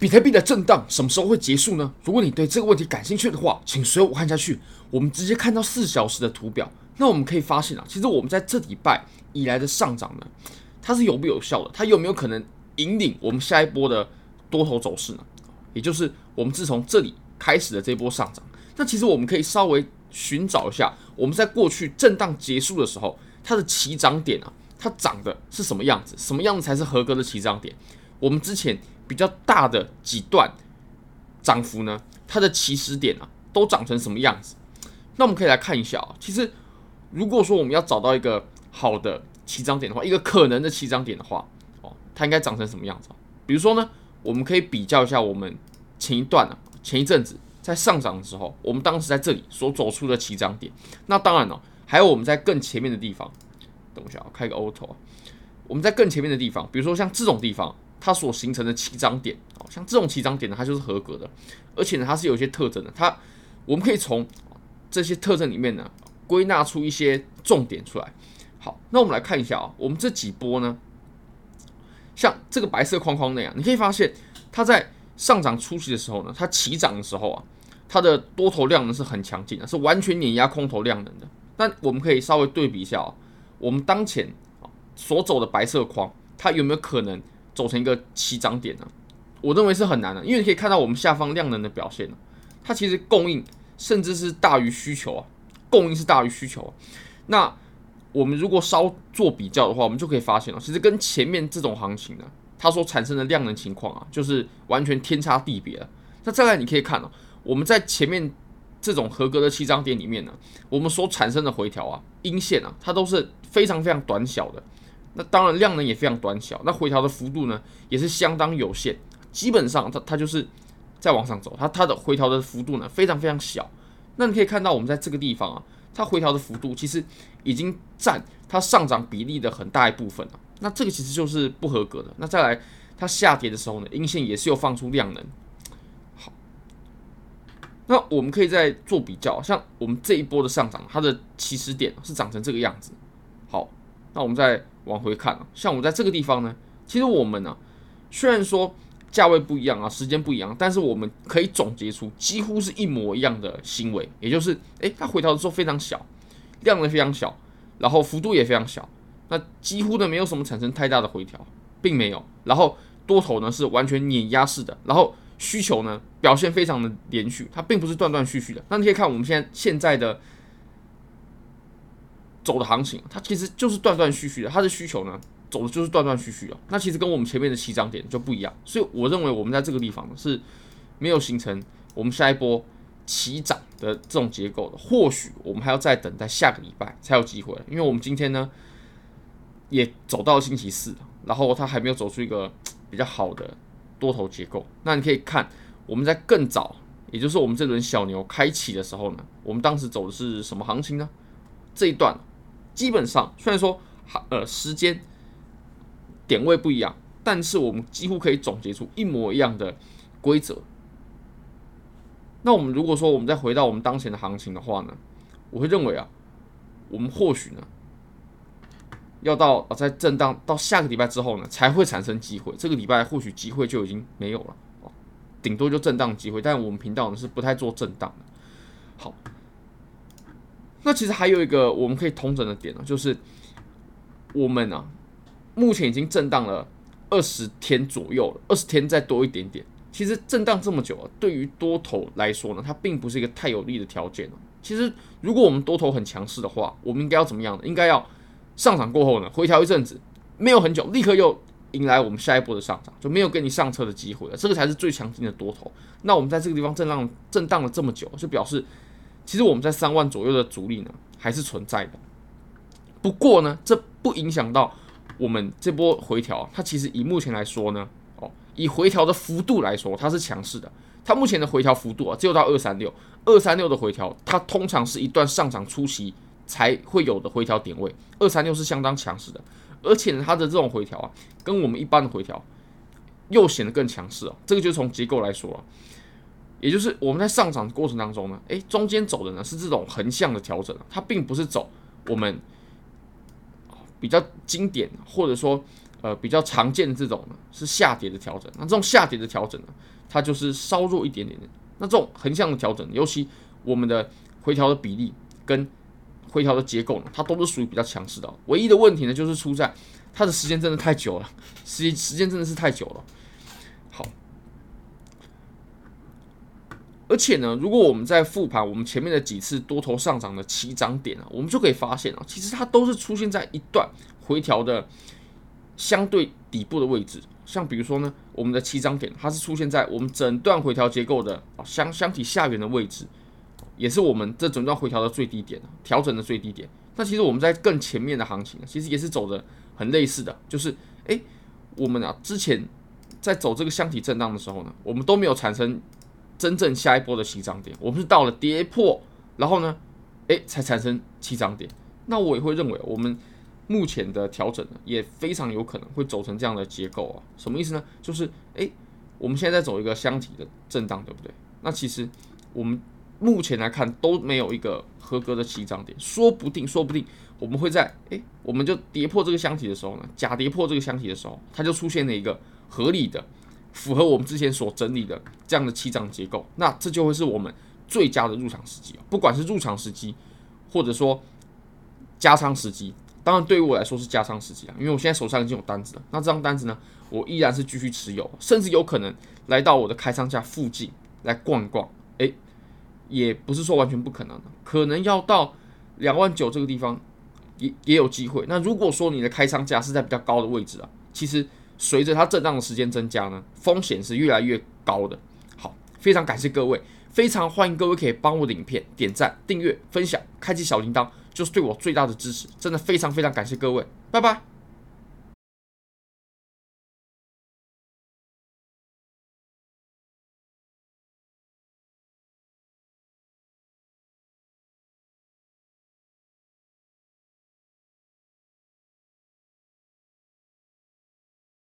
比特币的震荡什么时候会结束呢？如果你对这个问题感兴趣的话，请随我看下去。我们直接看到四小时的图表，那我们可以发现啊，其实我们在这礼拜以来的上涨呢，它是有不有效的？它有没有可能引领我们下一波的多头走势呢？也就是我们自从这里开始的这波上涨，那其实我们可以稍微寻找一下，我们在过去震荡结束的时候，它的起涨点啊，它涨的是什么样子？什么样子才是合格的起涨点？我们之前。比较大的几段涨幅呢，它的起始点啊，都长成什么样子？那我们可以来看一下啊。其实，如果说我们要找到一个好的起涨点的话，一个可能的起涨点的话，哦，它应该长成什么样子？比如说呢，我们可以比较一下我们前一段啊，前一阵子在上涨的时候，我们当时在这里所走出的起涨点。那当然了，还有我们在更前面的地方，等一下，我开个 auto，我们在更前面的地方，比如说像这种地方。它所形成的起涨点，哦，像这种起涨点呢，它就是合格的，而且呢，它是有一些特征的。它我们可以从这些特征里面呢，归纳出一些重点出来。好，那我们来看一下啊，我们这几波呢，像这个白色框框那样，你可以发现它在上涨初期的时候呢，它起涨的时候啊，它的多头量能是很强劲的，是完全碾压空头量能的。那我们可以稍微对比一下啊，我们当前所走的白色框，它有没有可能？走成一个起涨点呢？我认为是很难的，因为你可以看到我们下方量能的表现，它其实供应甚至是大于需求啊，供应是大于需求啊。那我们如果稍做比较的话，我们就可以发现了，其实跟前面这种行情呢，它所产生的量能情况啊，就是完全天差地别了。那再来你可以看哦，我们在前面这种合格的起涨点里面呢，我们所产生的回调啊，阴线啊，它都是非常非常短小的。那当然量能也非常短小，那回调的幅度呢也是相当有限，基本上它它就是在往上走，它它的回调的幅度呢非常非常小。那你可以看到我们在这个地方啊，它回调的幅度其实已经占它上涨比例的很大一部分了。那这个其实就是不合格的。那再来它下跌的时候呢，阴线也是有放出量能。好，那我们可以再做比较，像我们这一波的上涨，它的起始点是长成这个样子。好，那我们再。往回看啊，像我在这个地方呢，其实我们呢、虽然说价位不一样啊，时间不一样，但是我们可以总结出几乎是一模一样的行为，也就是，诶，它回调的时候非常小，量能非常小，然后幅度也非常小，那几乎呢没有什么产生太大的回调，并没有，然后多头呢是完全碾压式的，然后需求呢表现非常的连续，它并不是断断续续的。那你可以看我们现在现在的。走的行情，它其实就是断断续续的，它的需求呢，走的就是断断续续的。那其实跟我们前面的起涨点就不一样，所以我认为我们在这个地方是没有形成我们下一波起涨的这种结构的。或许我们还要再等待下个礼拜才有机会，因为我们今天呢也走到星期四，然后它还没有走出一个比较好的多头结构。那你可以看我们在更早，也就是我们这轮小牛开启的时候呢，我们当时走的是什么行情呢？这一段。基本上，虽然说呃时间点位不一样，但是我们几乎可以总结出一模一样的规则。那我们如果说我们再回到我们当前的行情的话呢，我会认为啊，我们或许呢要到啊在震荡到下个礼拜之后呢才会产生机会。这个礼拜或许机会就已经没有了，顶多就震荡机会。但我们频道呢是不太做震荡的。好。那其实还有一个我们可以通整的点呢，就是我们啊，目前已经震荡了二十天左右了，二十天再多一点点。其实震荡这么久啊，对于多头来说呢，它并不是一个太有利的条件。其实如果我们多头很强势的话，我们应该要怎么样呢？应该要上涨过后呢，回调一阵子，没有很久，立刻又迎来我们下一波的上涨，就没有跟你上车的机会了。这个才是最强劲的多头。那我们在这个地方震荡震荡了这么久，就表示。其实我们在三万左右的阻力呢，还是存在的。不过呢，这不影响到我们这波回调。它其实以目前来说呢，哦，以回调的幅度来说，它是强势的。它目前的回调幅度啊，只有到二三六，二三六的回调，它通常是一段上涨初期才会有的回调点位。二三六是相当强势的，而且呢，它的这种回调啊，跟我们一般的回调又显得更强势啊。这个就从结构来说啊。也就是我们在上涨过程当中呢，诶，中间走的呢是这种横向的调整，它并不是走我们比较经典或者说呃比较常见的这种呢是下跌的调整，那这种下跌的调整呢，它就是稍弱一点点的。那这种横向的调整，尤其我们的回调的比例跟回调的结构呢，它都是属于比较强势的。唯一的问题呢，就是出在它的时间真的太久了，时时间真的是太久了。好，而且呢，如果我们在复盘我们前面的几次多头上涨的起涨点啊，我们就可以发现啊，其实它都是出现在一段回调的相对底部的位置。像比如说呢，我们的起涨点，它是出现在我们整段回调结构的箱箱体下缘的位置。也是我们这整段回调的最低点，调整的最低点。那其实我们在更前面的行情，其实也是走的很类似的，就是诶，我们啊之前在走这个箱体震荡的时候呢，我们都没有产生真正下一波的起涨点，我们是到了跌破，然后呢，诶，才产生起涨点。那我也会认为，我们目前的调整呢，也非常有可能会走成这样的结构啊。什么意思呢？就是诶，我们现在在走一个箱体的震荡，对不对？那其实我们。目前来看都没有一个合格的起涨点，说不定，说不定我们会在诶，我们就跌破这个箱体的时候呢，假跌破这个箱体的时候，它就出现了一个合理的、符合我们之前所整理的这样的起涨结构，那这就会是我们最佳的入场时机，不管是入场时机，或者说加仓时机，当然对于我来说是加仓时机啊，因为我现在手上已经有单子了，那这张单子呢，我依然是继续持有，甚至有可能来到我的开仓价附近来逛一逛，诶。也不是说完全不可能的，可能要到两万九这个地方也也有机会。那如果说你的开仓价是在比较高的位置啊，其实随着它震荡的时间增加呢，风险是越来越高的。好，非常感谢各位，非常欢迎各位可以帮我的影片点赞、订阅、分享、开启小铃铛，就是对我最大的支持。真的非常非常感谢各位，拜拜。